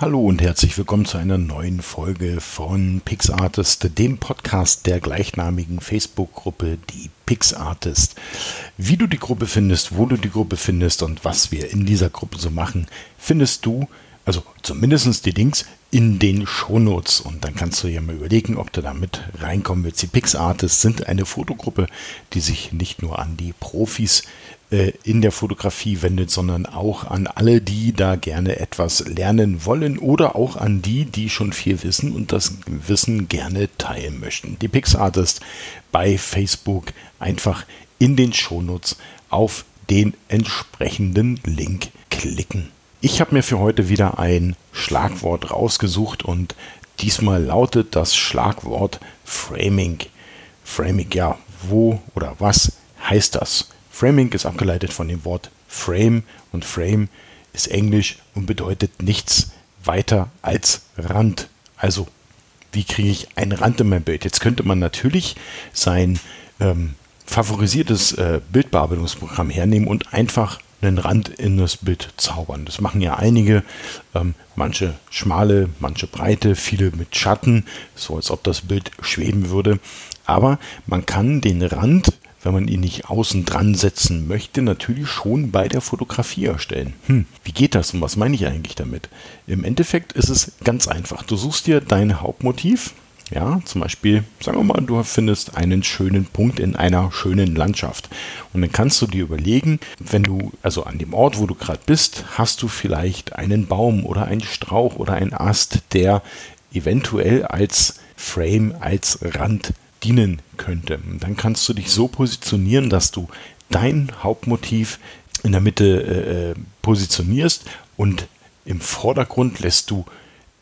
Hallo und herzlich willkommen zu einer neuen Folge von PixArtist, dem Podcast der gleichnamigen Facebook-Gruppe Die PixArtist. Wie du die Gruppe findest, wo du die Gruppe findest und was wir in dieser Gruppe so machen, findest du, also zumindest die Links, in den Shownotes. Und dann kannst du ja mal überlegen, ob du damit reinkommen willst. Die PixArtists sind eine Fotogruppe, die sich nicht nur an die Profis in der Fotografie wendet, sondern auch an alle, die da gerne etwas lernen wollen oder auch an die, die schon viel wissen und das Wissen gerne teilen möchten. Die PixArtist bei Facebook einfach in den Shownotes auf den entsprechenden Link klicken. Ich habe mir für heute wieder ein Schlagwort rausgesucht und diesmal lautet das Schlagwort Framing. Framing, ja, wo oder was heißt das? Framing ist abgeleitet von dem Wort Frame und Frame ist Englisch und bedeutet nichts weiter als Rand. Also, wie kriege ich einen Rand in mein Bild? Jetzt könnte man natürlich sein ähm, favorisiertes äh, Bildbearbeitungsprogramm hernehmen und einfach einen Rand in das Bild zaubern. Das machen ja einige, ähm, manche schmale, manche breite, viele mit Schatten, so als ob das Bild schweben würde. Aber man kann den Rand, wenn man ihn nicht außen dran setzen möchte, natürlich schon bei der Fotografie erstellen. Hm, wie geht das und was meine ich eigentlich damit? Im Endeffekt ist es ganz einfach. Du suchst dir dein Hauptmotiv, ja, zum Beispiel, sagen wir mal, du findest einen schönen Punkt in einer schönen Landschaft. Und dann kannst du dir überlegen, wenn du, also an dem Ort, wo du gerade bist, hast du vielleicht einen Baum oder einen Strauch oder einen Ast, der eventuell als Frame, als Rand dienen könnte. Dann kannst du dich so positionieren, dass du dein Hauptmotiv in der Mitte äh, äh positionierst und im Vordergrund lässt du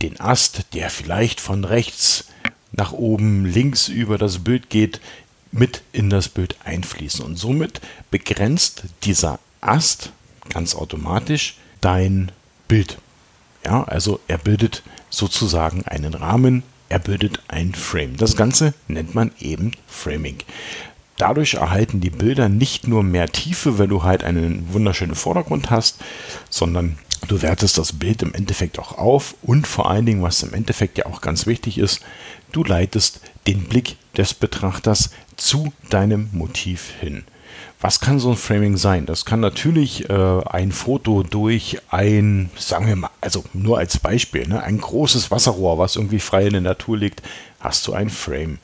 den Ast, der vielleicht von rechts nach oben links über das Bild geht, mit in das Bild einfließen. Und somit begrenzt dieser Ast ganz automatisch dein Bild. Ja, also er bildet sozusagen einen Rahmen, er bildet ein Frame. Das Ganze nennt man eben Framing. Dadurch erhalten die Bilder nicht nur mehr Tiefe, weil du halt einen wunderschönen Vordergrund hast, sondern du wertest das Bild im Endeffekt auch auf und vor allen Dingen, was im Endeffekt ja auch ganz wichtig ist, Du leitest den Blick des Betrachters zu deinem Motiv hin. Was kann so ein Framing sein? Das kann natürlich äh, ein Foto durch ein, sagen wir mal, also nur als Beispiel, ne, ein großes Wasserrohr, was irgendwie frei in der Natur liegt, hast du ein Frame.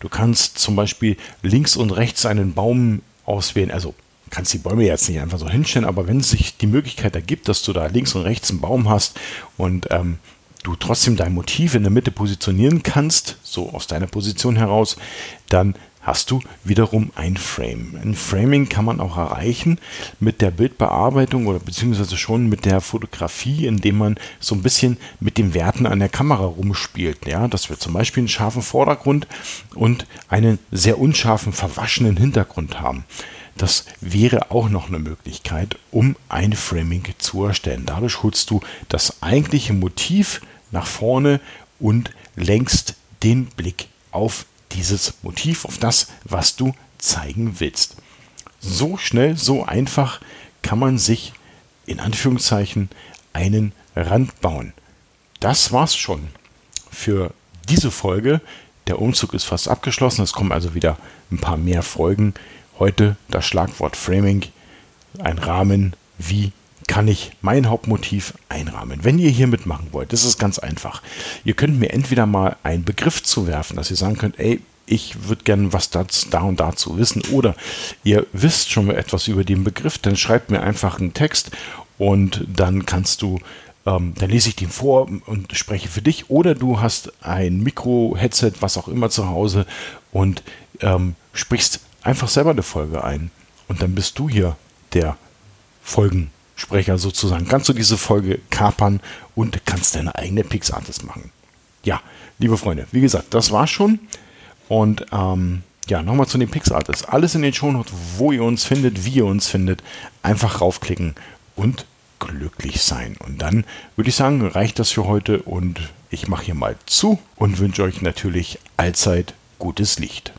Du kannst zum Beispiel links und rechts einen Baum auswählen, also kannst die Bäume jetzt nicht einfach so hinstellen, aber wenn sich die Möglichkeit ergibt, dass du da links und rechts einen Baum hast und ähm, du trotzdem dein Motiv in der Mitte positionieren kannst, so aus deiner Position heraus, dann hast du wiederum ein Frame. Ein Framing kann man auch erreichen mit der Bildbearbeitung oder beziehungsweise schon mit der Fotografie, indem man so ein bisschen mit den Werten an der Kamera rumspielt. Ja, dass wir zum Beispiel einen scharfen Vordergrund und einen sehr unscharfen, verwaschenen Hintergrund haben. Das wäre auch noch eine Möglichkeit, um ein Framing zu erstellen. Dadurch holst du das eigentliche Motiv nach vorne und lenkst den Blick auf dieses Motiv, auf das, was du zeigen willst. So schnell, so einfach kann man sich in Anführungszeichen einen Rand bauen. Das war's schon für diese Folge. Der Umzug ist fast abgeschlossen. Es kommen also wieder ein paar mehr Folgen. Heute das Schlagwort Framing, ein Rahmen, wie kann ich mein Hauptmotiv einrahmen. Wenn ihr hier mitmachen wollt, das ist ganz einfach. Ihr könnt mir entweder mal einen Begriff zuwerfen, dass ihr sagen könnt, ey, ich würde gerne was dazu, da und dazu wissen. Oder ihr wisst schon mal etwas über den Begriff, dann schreibt mir einfach einen Text und dann kannst du, ähm, dann lese ich den vor und spreche für dich. Oder du hast ein Mikro, Headset, was auch immer zu Hause und ähm, sprichst einfach selber eine Folge ein. Und dann bist du hier der Folgen. Sprecher sozusagen, kannst du diese Folge kapern und kannst deine eigene Pixartist machen. Ja, liebe Freunde, wie gesagt, das war's schon. Und ähm, ja, nochmal zu den Pixartists. Alles in den Shownotes, wo ihr uns findet, wie ihr uns findet. Einfach raufklicken und glücklich sein. Und dann würde ich sagen, reicht das für heute und ich mache hier mal zu und wünsche euch natürlich allzeit gutes Licht.